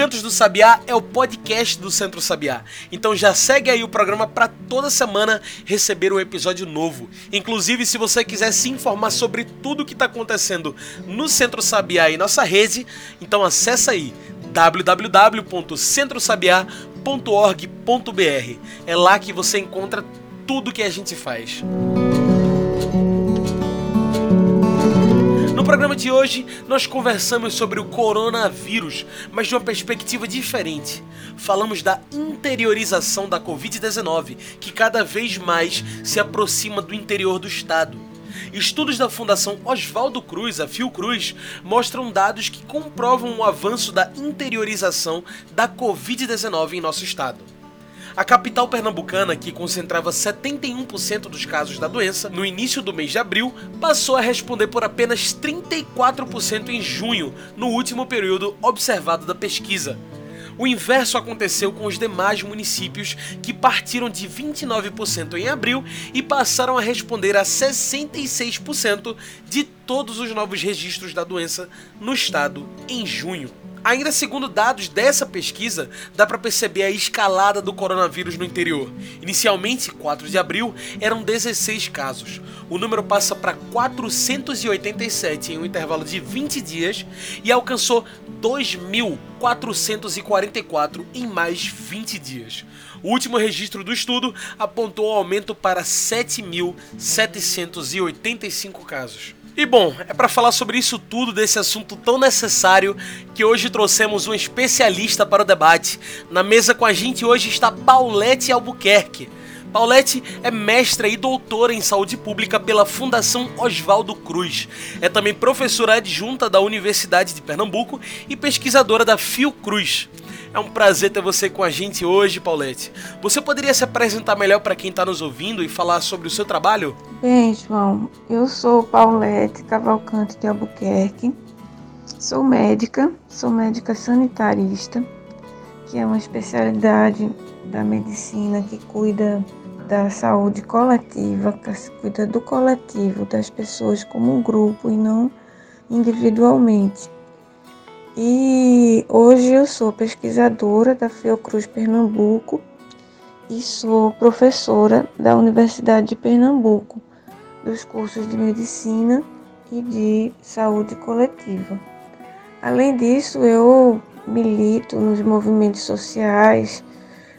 Cantos do Sabiá é o podcast do Centro Sabiá. Então já segue aí o programa para toda semana receber um episódio novo. Inclusive, se você quiser se informar sobre tudo o que está acontecendo no Centro Sabiá e nossa rede, então acessa aí www.centrosabiá.org.br. É lá que você encontra tudo que a gente faz. Programa de hoje, nós conversamos sobre o coronavírus, mas de uma perspectiva diferente. Falamos da interiorização da Covid-19, que cada vez mais se aproxima do interior do estado. Estudos da Fundação Oswaldo Cruz, a Fiocruz, mostram dados que comprovam o avanço da interiorização da Covid-19 em nosso estado. A capital pernambucana, que concentrava 71% dos casos da doença no início do mês de abril, passou a responder por apenas 34% em junho, no último período observado da pesquisa. O inverso aconteceu com os demais municípios, que partiram de 29% em abril e passaram a responder a 66% de todos os novos registros da doença no estado em junho. Ainda segundo dados dessa pesquisa, dá para perceber a escalada do coronavírus no interior. Inicialmente, 4 de abril, eram 16 casos. O número passa para 487 em um intervalo de 20 dias e alcançou 2.444 em mais 20 dias. O último registro do estudo apontou um aumento para 7.785 casos. E bom, é para falar sobre isso tudo, desse assunto tão necessário, que hoje trouxemos um especialista para o debate. Na mesa com a gente hoje está Paulette Albuquerque. Paulette é mestra e doutora em saúde pública pela Fundação Oswaldo Cruz. É também professora adjunta da Universidade de Pernambuco e pesquisadora da Fiocruz. É um prazer ter você com a gente hoje, Paulette. Você poderia se apresentar melhor para quem está nos ouvindo e falar sobre o seu trabalho? Bem, João, eu sou Paulette Cavalcante de Albuquerque. Sou médica, sou médica sanitarista, que é uma especialidade da medicina que cuida da saúde coletiva, que cuida do coletivo, das pessoas como um grupo e não individualmente. E hoje eu sou pesquisadora da Fiocruz Pernambuco e sou professora da Universidade de Pernambuco, dos cursos de medicina e de saúde coletiva. Além disso, eu milito nos movimentos sociais,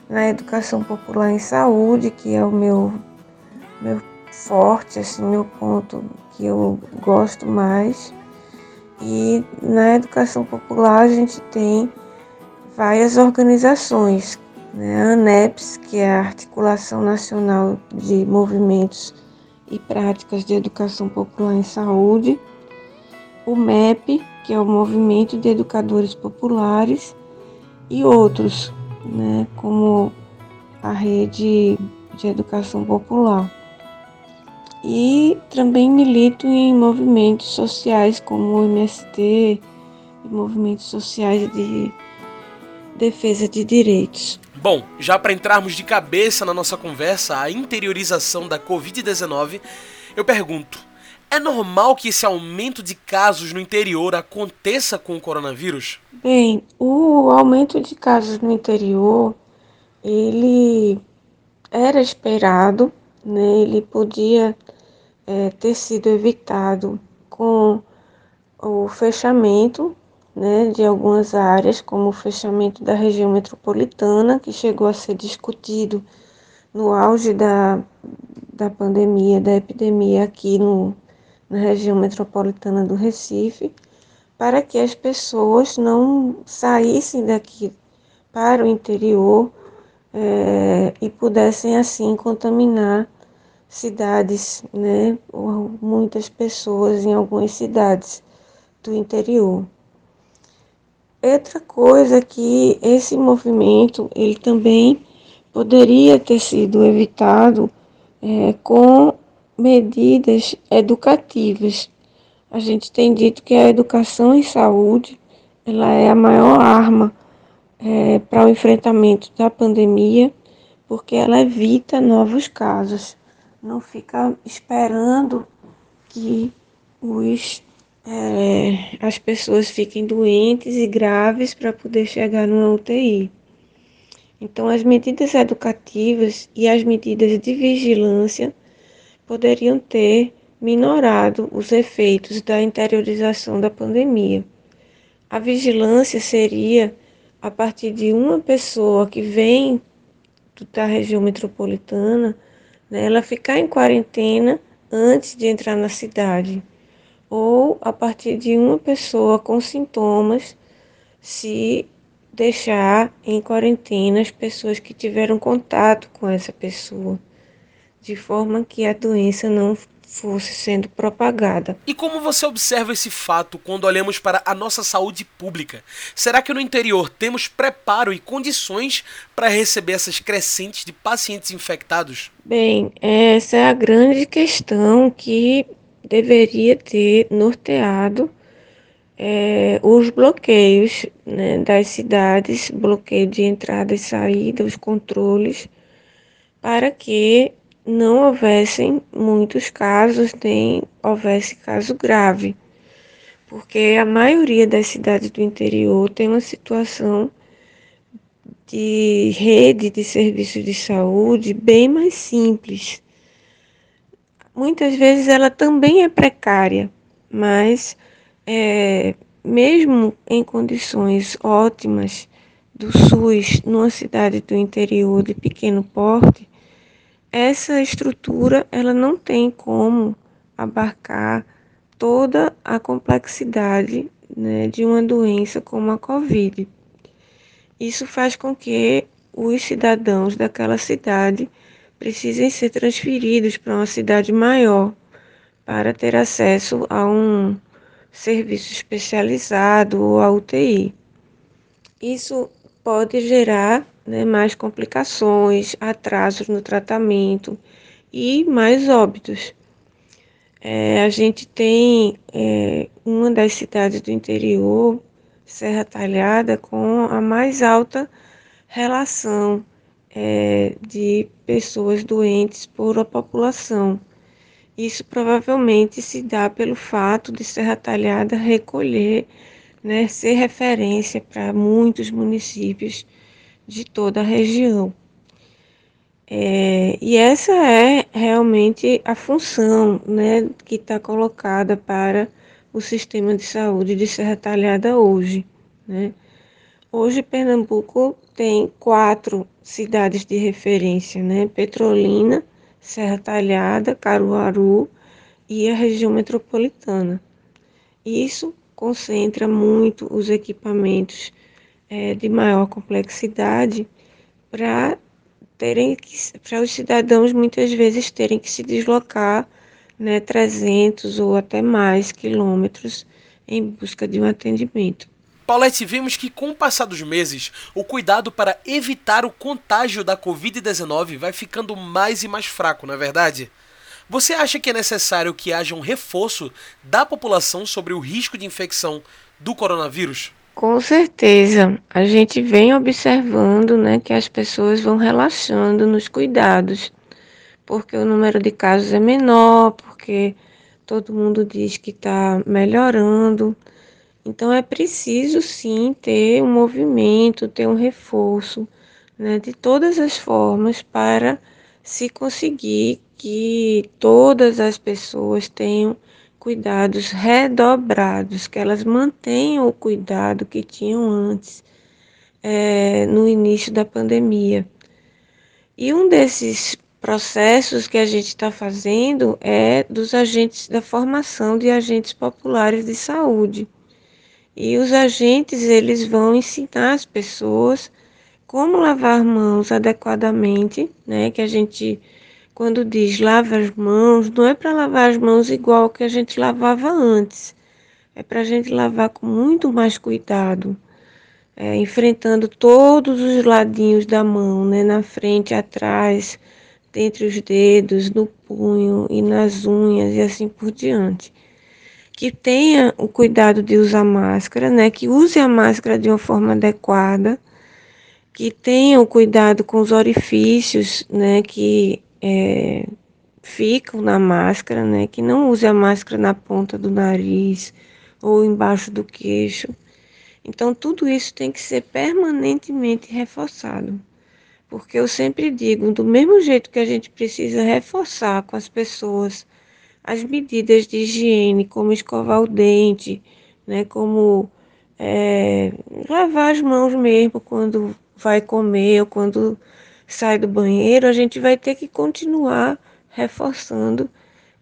na educação popular em saúde, que é o meu, meu forte, assim, meu ponto que eu gosto mais. E na educação popular a gente tem várias organizações, né? a ANEPS, que é a Articulação Nacional de Movimentos e Práticas de Educação Popular em Saúde, o MEP, que é o Movimento de Educadores Populares, e outros, né? como a Rede de Educação Popular e também milito em movimentos sociais como o MST movimentos sociais de defesa de direitos. Bom, já para entrarmos de cabeça na nossa conversa, a interiorização da Covid-19, eu pergunto: é normal que esse aumento de casos no interior aconteça com o coronavírus? Bem, o aumento de casos no interior, ele era esperado, né? Ele podia é, ter sido evitado com o fechamento né, de algumas áreas, como o fechamento da região metropolitana, que chegou a ser discutido no auge da, da pandemia, da epidemia aqui no, na região metropolitana do Recife, para que as pessoas não saíssem daqui para o interior é, e pudessem assim contaminar cidades, né, muitas pessoas em algumas cidades do interior. outra coisa é que esse movimento ele também poderia ter sido evitado é, com medidas educativas. A gente tem dito que a educação em saúde ela é a maior arma é, para o enfrentamento da pandemia, porque ela evita novos casos. Não fica esperando que os, é, as pessoas fiquem doentes e graves para poder chegar numa UTI. Então, as medidas educativas e as medidas de vigilância poderiam ter minorado os efeitos da interiorização da pandemia. A vigilância seria a partir de uma pessoa que vem da região metropolitana, né, ela ficar em quarentena antes de entrar na cidade, ou a partir de uma pessoa com sintomas, se deixar em quarentena as pessoas que tiveram contato com essa pessoa. De forma que a doença não fosse sendo propagada. E como você observa esse fato quando olhamos para a nossa saúde pública? Será que no interior temos preparo e condições para receber essas crescentes de pacientes infectados? Bem, essa é a grande questão que deveria ter norteado é, os bloqueios né, das cidades, bloqueio de entrada e saída, os controles, para que não houvessem muitos casos, nem houvesse caso grave, porque a maioria das cidades do interior tem uma situação de rede de serviços de saúde bem mais simples. Muitas vezes ela também é precária, mas é, mesmo em condições ótimas do SUS, numa cidade do interior de pequeno porte, essa estrutura ela não tem como abarcar toda a complexidade né, de uma doença como a Covid. Isso faz com que os cidadãos daquela cidade precisem ser transferidos para uma cidade maior para ter acesso a um serviço especializado ou a UTI. Isso pode gerar né, mais complicações, atrasos no tratamento e mais óbitos. É, a gente tem é, uma das cidades do interior, Serra Talhada, com a mais alta relação é, de pessoas doentes por a população. Isso provavelmente se dá pelo fato de Serra Talhada recolher, né, ser referência para muitos municípios de toda a região. É, e essa é realmente a função né, que está colocada para o sistema de saúde de Serra Talhada hoje. Né? Hoje, Pernambuco tem quatro cidades de referência, né? Petrolina, Serra Talhada, Caruaru e a região metropolitana. Isso concentra muito os equipamentos é, de maior complexidade para terem para os cidadãos muitas vezes terem que se deslocar né, 300 ou até mais quilômetros em busca de um atendimento. Paulette, vimos que com o passar dos meses, o cuidado para evitar o contágio da Covid-19 vai ficando mais e mais fraco, não é verdade? Você acha que é necessário que haja um reforço da população sobre o risco de infecção do coronavírus? Com certeza, a gente vem observando né, que as pessoas vão relaxando nos cuidados, porque o número de casos é menor, porque todo mundo diz que está melhorando. Então é preciso sim ter um movimento, ter um reforço né, de todas as formas para se conseguir que todas as pessoas tenham cuidados redobrados, que elas mantenham o cuidado que tinham antes, é, no início da pandemia. E um desses processos que a gente está fazendo é dos agentes da formação de agentes populares de saúde. E os agentes eles vão ensinar as pessoas como lavar mãos adequadamente, né? Que a gente quando diz lava as mãos, não é para lavar as mãos igual que a gente lavava antes. É para a gente lavar com muito mais cuidado, é, enfrentando todos os ladinhos da mão, né, na frente, atrás, entre os dedos, no punho e nas unhas e assim por diante. Que tenha o cuidado de usar máscara, né, que use a máscara de uma forma adequada, que tenha o cuidado com os orifícios, né, que é, ficam na máscara, né, que não use a máscara na ponta do nariz ou embaixo do queixo. Então, tudo isso tem que ser permanentemente reforçado. Porque eu sempre digo, do mesmo jeito que a gente precisa reforçar com as pessoas as medidas de higiene, como escovar o dente, né, como é, lavar as mãos mesmo quando vai comer ou quando sai do banheiro, a gente vai ter que continuar reforçando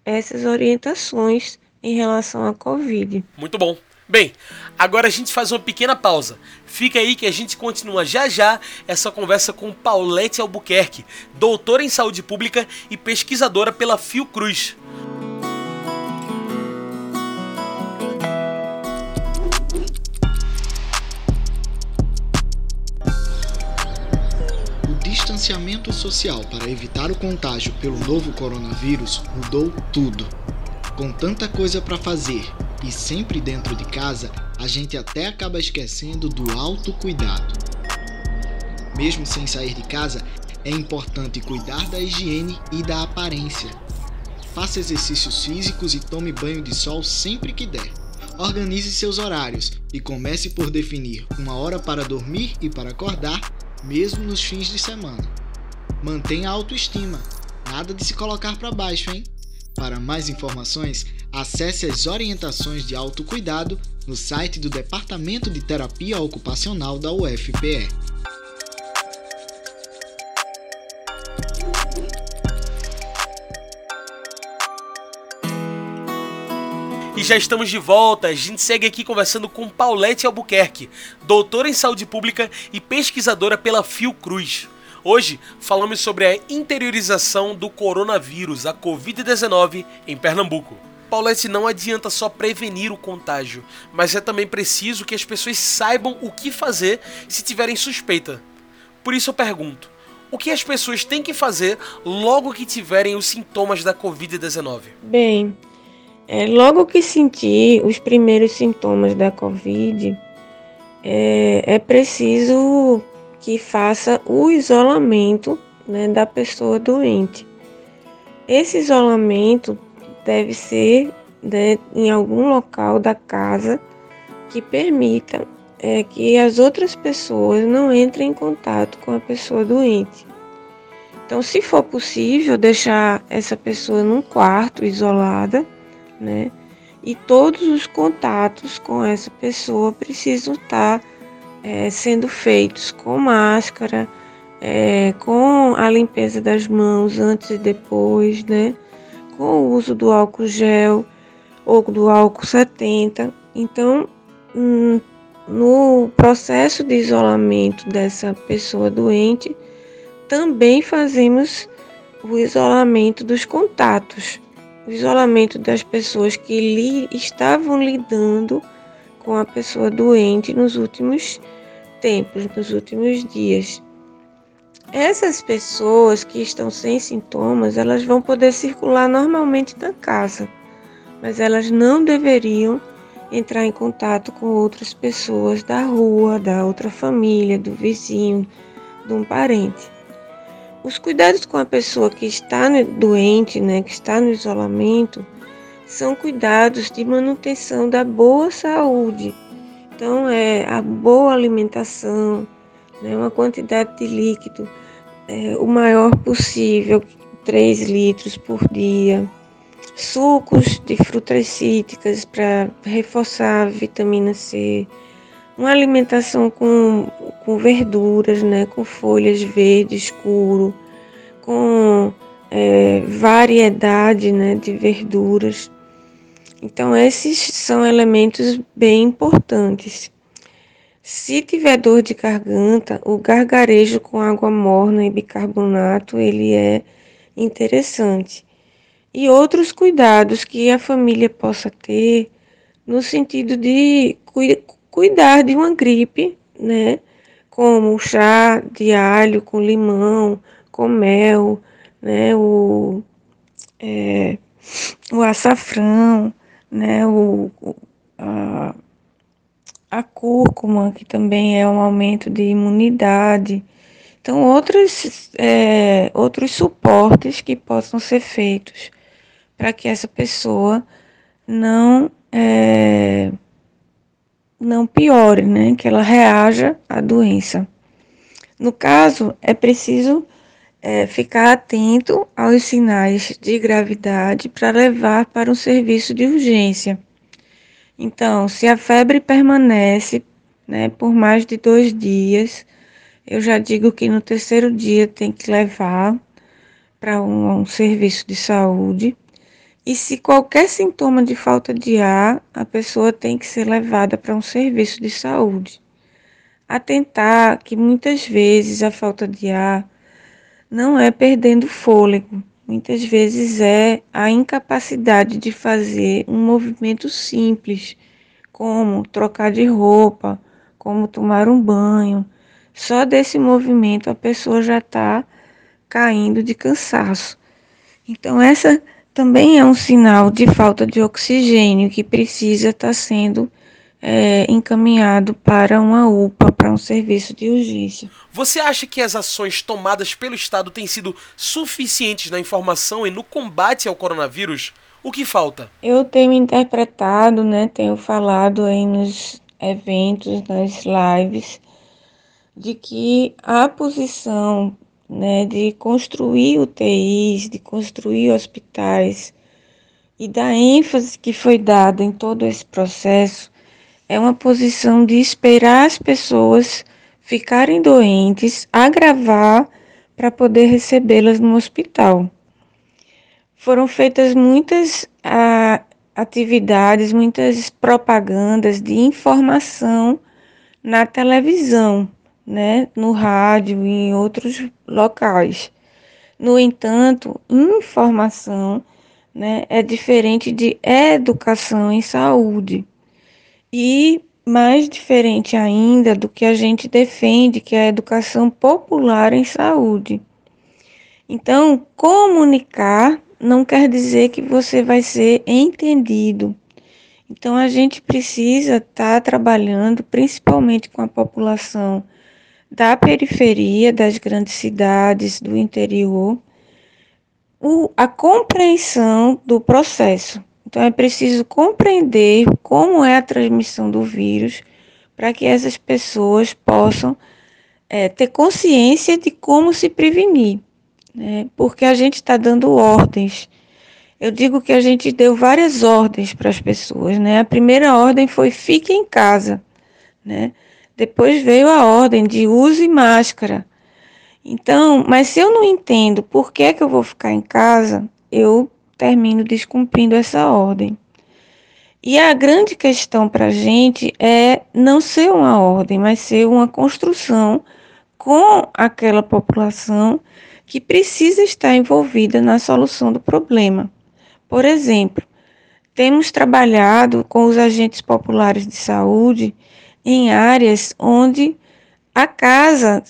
essas orientações em relação à Covid. Muito bom. Bem, agora a gente faz uma pequena pausa. Fica aí que a gente continua já já essa conversa com Paulette Albuquerque, doutora em saúde pública e pesquisadora pela Fiocruz. Distanciamento social para evitar o contágio pelo novo coronavírus mudou tudo. Com tanta coisa para fazer e sempre dentro de casa, a gente até acaba esquecendo do autocuidado. Mesmo sem sair de casa, é importante cuidar da higiene e da aparência. Faça exercícios físicos e tome banho de sol sempre que der. Organize seus horários e comece por definir uma hora para dormir e para acordar, mesmo nos fins de semana. Mantenha a autoestima, nada de se colocar para baixo, hein? Para mais informações, acesse as orientações de autocuidado no site do Departamento de Terapia Ocupacional da UFPE. Já estamos de volta. A gente segue aqui conversando com Paulette Albuquerque, doutora em saúde pública e pesquisadora pela Fiocruz. Hoje falamos sobre a interiorização do coronavírus, a Covid-19, em Pernambuco. Paulette, não adianta só prevenir o contágio, mas é também preciso que as pessoas saibam o que fazer se tiverem suspeita. Por isso eu pergunto: o que as pessoas têm que fazer logo que tiverem os sintomas da Covid-19? Bem, é, logo que sentir os primeiros sintomas da Covid, é, é preciso que faça o isolamento né, da pessoa doente. Esse isolamento deve ser né, em algum local da casa que permita é, que as outras pessoas não entrem em contato com a pessoa doente. Então, se for possível, deixar essa pessoa num quarto isolada, né? E todos os contatos com essa pessoa precisam estar é, sendo feitos com máscara, é, com a limpeza das mãos antes e depois, né? Com o uso do álcool gel ou do álcool 70. Então, hum, no processo de isolamento dessa pessoa doente, também fazemos o isolamento dos contatos, o isolamento das pessoas que li, estavam lidando com a pessoa doente nos últimos tempos, nos últimos dias. Essas pessoas que estão sem sintomas, elas vão poder circular normalmente na casa, mas elas não deveriam entrar em contato com outras pessoas da rua, da outra família, do vizinho, de um parente. Os cuidados com a pessoa que está doente, né, que está no isolamento, são cuidados de manutenção da boa saúde. Então, é a boa alimentação, né, uma quantidade de líquido é, o maior possível, 3 litros por dia. Sucos de frutas cítricas para reforçar a vitamina C. Uma alimentação com, com verduras, né, com folhas verde escuro, com é, variedade né, de verduras. Então, esses são elementos bem importantes. Se tiver dor de garganta, o gargarejo com água morna e bicarbonato, ele é interessante. E outros cuidados que a família possa ter no sentido de cu cuidar de uma gripe, né? Como o chá de alho com limão, com mel, né? O, é, o açafrão, né? O, a, a cúrcuma, que também é um aumento de imunidade. Então, outros, é, outros suportes que possam ser feitos para que essa pessoa não é, não piore, né? Que ela reaja à doença. No caso, é preciso é, ficar atento aos sinais de gravidade para levar para um serviço de urgência. Então, se a febre permanece né, por mais de dois dias, eu já digo que no terceiro dia tem que levar para um, um serviço de saúde. E se qualquer sintoma de falta de ar, a pessoa tem que ser levada para um serviço de saúde. Atentar que muitas vezes a falta de ar não é perdendo fôlego, muitas vezes é a incapacidade de fazer um movimento simples, como trocar de roupa, como tomar um banho. Só desse movimento a pessoa já está caindo de cansaço. Então, essa também é um sinal de falta de oxigênio que precisa estar tá sendo é, encaminhado para uma UPA, para um serviço de urgência. Você acha que as ações tomadas pelo Estado têm sido suficientes na informação e no combate ao coronavírus? O que falta? Eu tenho interpretado, né, tenho falado aí nos eventos, nas lives, de que a posição né, de construir UTIs, de construir hospitais e da ênfase que foi dada em todo esse processo é uma posição de esperar as pessoas ficarem doentes, agravar para poder recebê-las no hospital. Foram feitas muitas a, atividades, muitas propagandas de informação na televisão né, no rádio e em outros locais. No entanto, informação né, é diferente de educação em saúde. E mais diferente ainda do que a gente defende, que é a educação popular em saúde. Então, comunicar não quer dizer que você vai ser entendido. Então, a gente precisa estar tá trabalhando principalmente com a população da periferia das grandes cidades do interior o, a compreensão do processo. Então, é preciso compreender como é a transmissão do vírus para que essas pessoas possam é, ter consciência de como se prevenir, né? porque a gente está dando ordens. Eu digo que a gente deu várias ordens para as pessoas. Né? A primeira ordem foi fique em casa. Né? Depois veio a ordem de use máscara. Então, mas se eu não entendo por que, que eu vou ficar em casa, eu termino descumprindo essa ordem. E a grande questão para a gente é não ser uma ordem, mas ser uma construção com aquela população que precisa estar envolvida na solução do problema. Por exemplo, temos trabalhado com os agentes populares de saúde em áreas onde a casa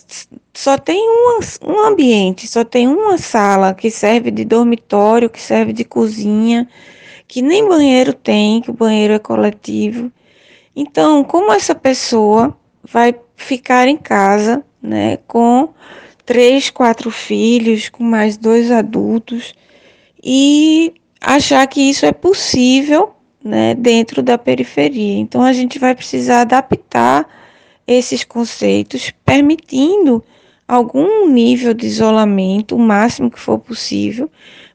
só tem uma, um ambiente, só tem uma sala que serve de dormitório, que serve de cozinha, que nem banheiro tem, que o banheiro é coletivo. Então, como essa pessoa vai ficar em casa, né, com três, quatro filhos, com mais dois adultos, e achar que isso é possível né, dentro da periferia. Então, a gente vai precisar adaptar esses conceitos, permitindo algum nível de isolamento, o máximo que for possível,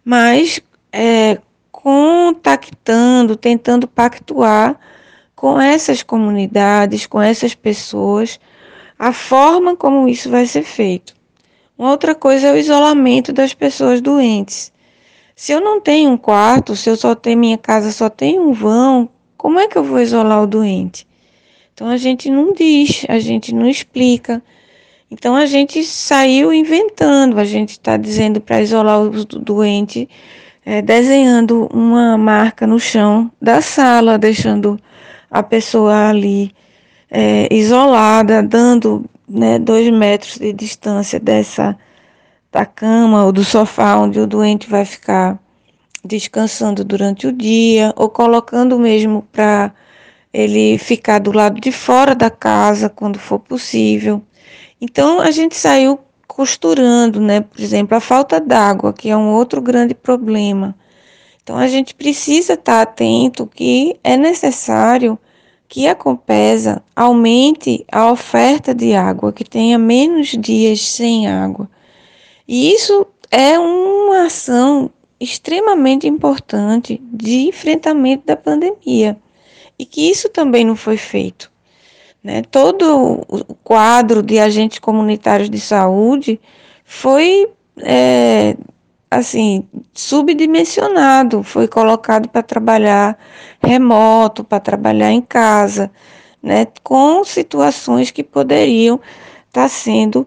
mas é, contactando, tentando pactuar com essas comunidades, com essas pessoas, a forma como isso vai ser feito. Uma outra coisa é o isolamento das pessoas doentes. Se eu não tenho um quarto, se eu só tenho minha casa só tem um vão, como é que eu vou isolar o doente? Então a gente não diz, a gente não explica. Então a gente saiu inventando, a gente está dizendo para isolar o doente, é, desenhando uma marca no chão da sala, deixando a pessoa ali é, isolada, dando né, dois metros de distância dessa da cama ou do sofá onde o doente vai ficar descansando durante o dia, ou colocando mesmo para ele ficar do lado de fora da casa quando for possível. Então a gente saiu costurando, né? Por exemplo, a falta d'água, que é um outro grande problema. Então a gente precisa estar atento que é necessário que a Compesa aumente a oferta de água, que tenha menos dias sem água. E isso é uma ação extremamente importante de enfrentamento da pandemia e que isso também não foi feito. Né? Todo o quadro de agentes comunitários de saúde foi é, assim subdimensionado, foi colocado para trabalhar remoto, para trabalhar em casa, né? com situações que poderiam estar tá sendo,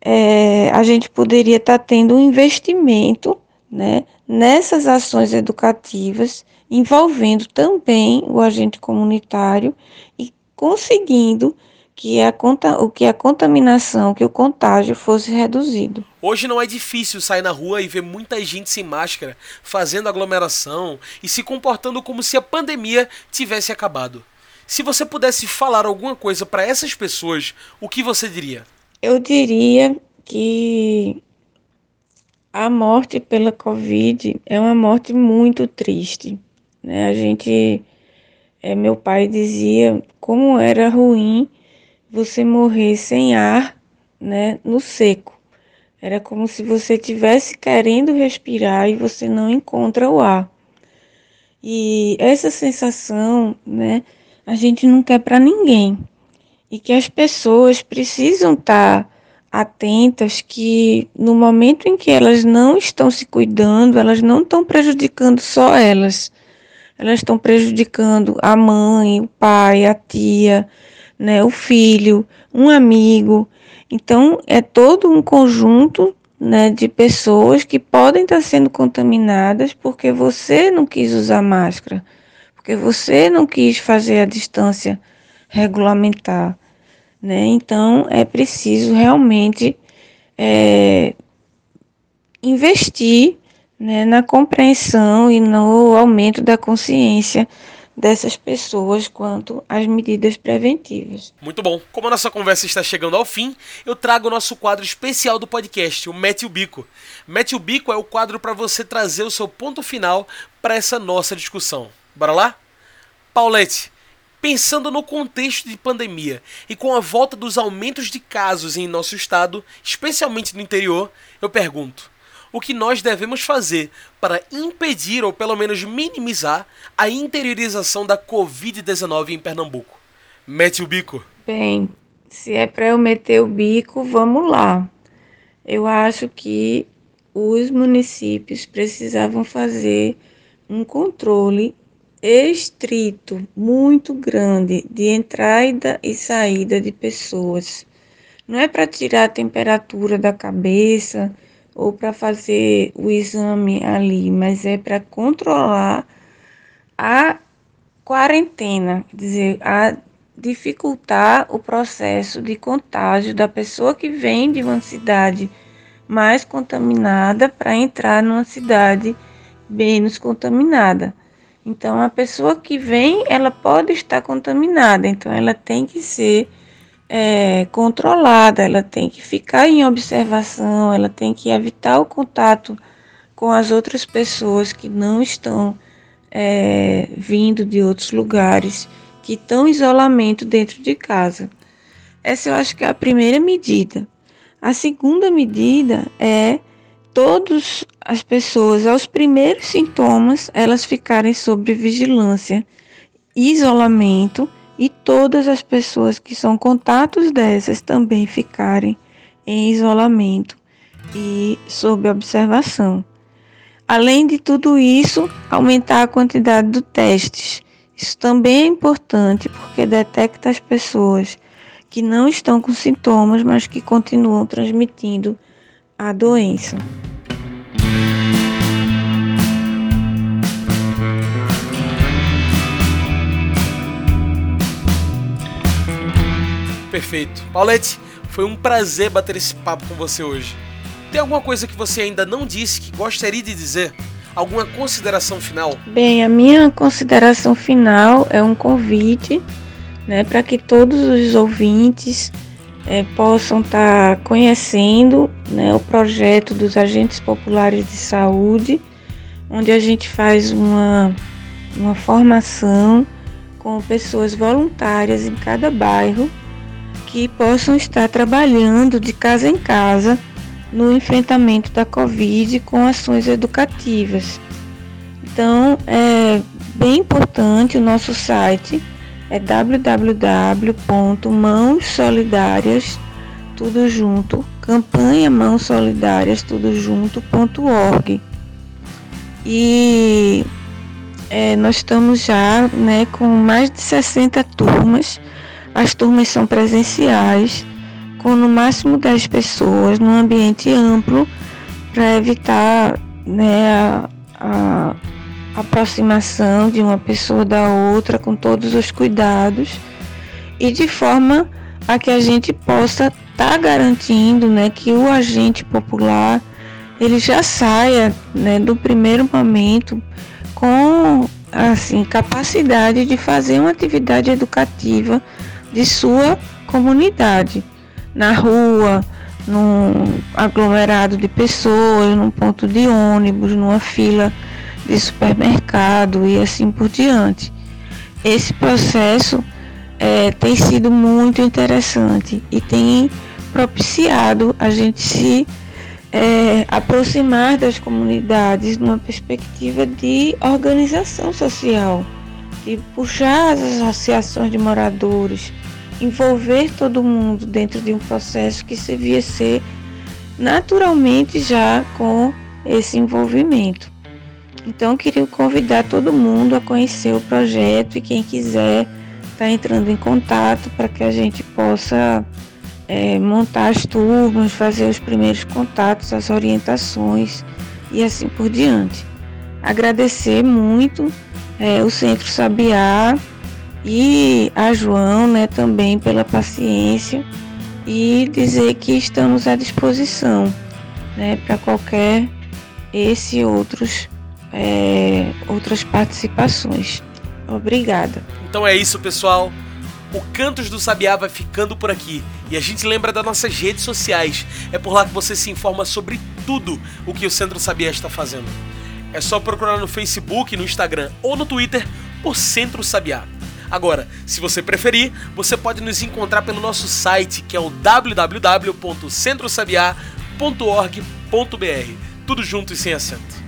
é, a gente poderia estar tá tendo um investimento né, nessas ações educativas, envolvendo também o agente comunitário e conseguindo que a, o que a contaminação, que o contágio fosse reduzido. Hoje não é difícil sair na rua e ver muita gente sem máscara, fazendo aglomeração e se comportando como se a pandemia tivesse acabado. Se você pudesse falar alguma coisa para essas pessoas, o que você diria? Eu diria que a morte pela Covid é uma morte muito triste. Né? A gente, é, meu pai dizia como era ruim você morrer sem ar, né, no seco. Era como se você tivesse querendo respirar e você não encontra o ar. E essa sensação, né, a gente não quer para ninguém. E que as pessoas precisam estar tá atentas que no momento em que elas não estão se cuidando, elas não estão prejudicando só elas. Elas estão prejudicando a mãe, o pai, a tia, né, o filho, um amigo. Então, é todo um conjunto né, de pessoas que podem estar sendo contaminadas porque você não quis usar máscara, porque você não quis fazer a distância regulamentar. Né? Então, é preciso realmente é, investir né, na compreensão e no aumento da consciência dessas pessoas quanto às medidas preventivas. Muito bom. Como a nossa conversa está chegando ao fim, eu trago o nosso quadro especial do podcast, o Mete o Bico. Mete o Bico é o quadro para você trazer o seu ponto final para essa nossa discussão. Bora lá? Paulette, Pensando no contexto de pandemia e com a volta dos aumentos de casos em nosso estado, especialmente no interior, eu pergunto: o que nós devemos fazer para impedir ou pelo menos minimizar a interiorização da Covid-19 em Pernambuco? Mete o bico. Bem, se é para eu meter o bico, vamos lá. Eu acho que os municípios precisavam fazer um controle estrito, muito grande, de entrada e saída de pessoas. Não é para tirar a temperatura da cabeça ou para fazer o exame ali, mas é para controlar a quarentena, dizer, a dificultar o processo de contágio da pessoa que vem de uma cidade mais contaminada para entrar numa cidade menos contaminada. Então, a pessoa que vem, ela pode estar contaminada, então ela tem que ser é, controlada, ela tem que ficar em observação, ela tem que evitar o contato com as outras pessoas que não estão é, vindo de outros lugares, que estão em isolamento dentro de casa. Essa eu acho que é a primeira medida. A segunda medida é todas as pessoas, aos primeiros sintomas, elas ficarem sob vigilância, isolamento e todas as pessoas que são contatos dessas também ficarem em isolamento e sob observação. Além de tudo isso, aumentar a quantidade de testes. Isso também é importante porque detecta as pessoas que não estão com sintomas, mas que continuam transmitindo a doença. Perfeito. Paulette, foi um prazer bater esse papo com você hoje. Tem alguma coisa que você ainda não disse que gostaria de dizer? Alguma consideração final? Bem, a minha consideração final é um convite né, para que todos os ouvintes é, possam estar tá conhecendo né, o projeto dos agentes populares de saúde, onde a gente faz uma, uma formação com pessoas voluntárias em cada bairro que possam estar trabalhando de casa em casa no enfrentamento da Covid com ações educativas. Então, é bem importante o nosso site é www.mãosolidarias tudo junto, campanha Mãos Solidárias tudo junto.org. E é, nós estamos já né, com mais de 60 turmas. As turmas são presenciais com no máximo 10 pessoas, num ambiente amplo, para evitar né, a, a, aproximação de uma pessoa da outra com todos os cuidados e de forma a que a gente possa estar tá garantindo né, que o agente popular ele já saia né, do primeiro momento com assim capacidade de fazer uma atividade educativa de sua comunidade. Na rua, num aglomerado de pessoas, num ponto de ônibus, numa fila de supermercado e assim por diante. Esse processo é, tem sido muito interessante e tem propiciado a gente se é, aproximar das comunidades numa perspectiva de organização social, de puxar as associações de moradores, envolver todo mundo dentro de um processo que se via ser naturalmente já com esse envolvimento. Então, queria convidar todo mundo a conhecer o projeto e quem quiser estar tá entrando em contato para que a gente possa é, montar as turmas, fazer os primeiros contatos, as orientações e assim por diante. Agradecer muito é, o Centro Sabiá e a João né, também pela paciência e dizer que estamos à disposição né, para qualquer esse e outros é, outras participações. Obrigada. Então é isso, pessoal. O Cantos do Sabiá vai ficando por aqui. E a gente lembra das nossas redes sociais. É por lá que você se informa sobre tudo o que o Centro Sabiá está fazendo. É só procurar no Facebook, no Instagram ou no Twitter por Centro Sabiá. Agora, se você preferir, você pode nos encontrar pelo nosso site, que é o www.centrosabiá.org.br. Tudo junto e sem acento.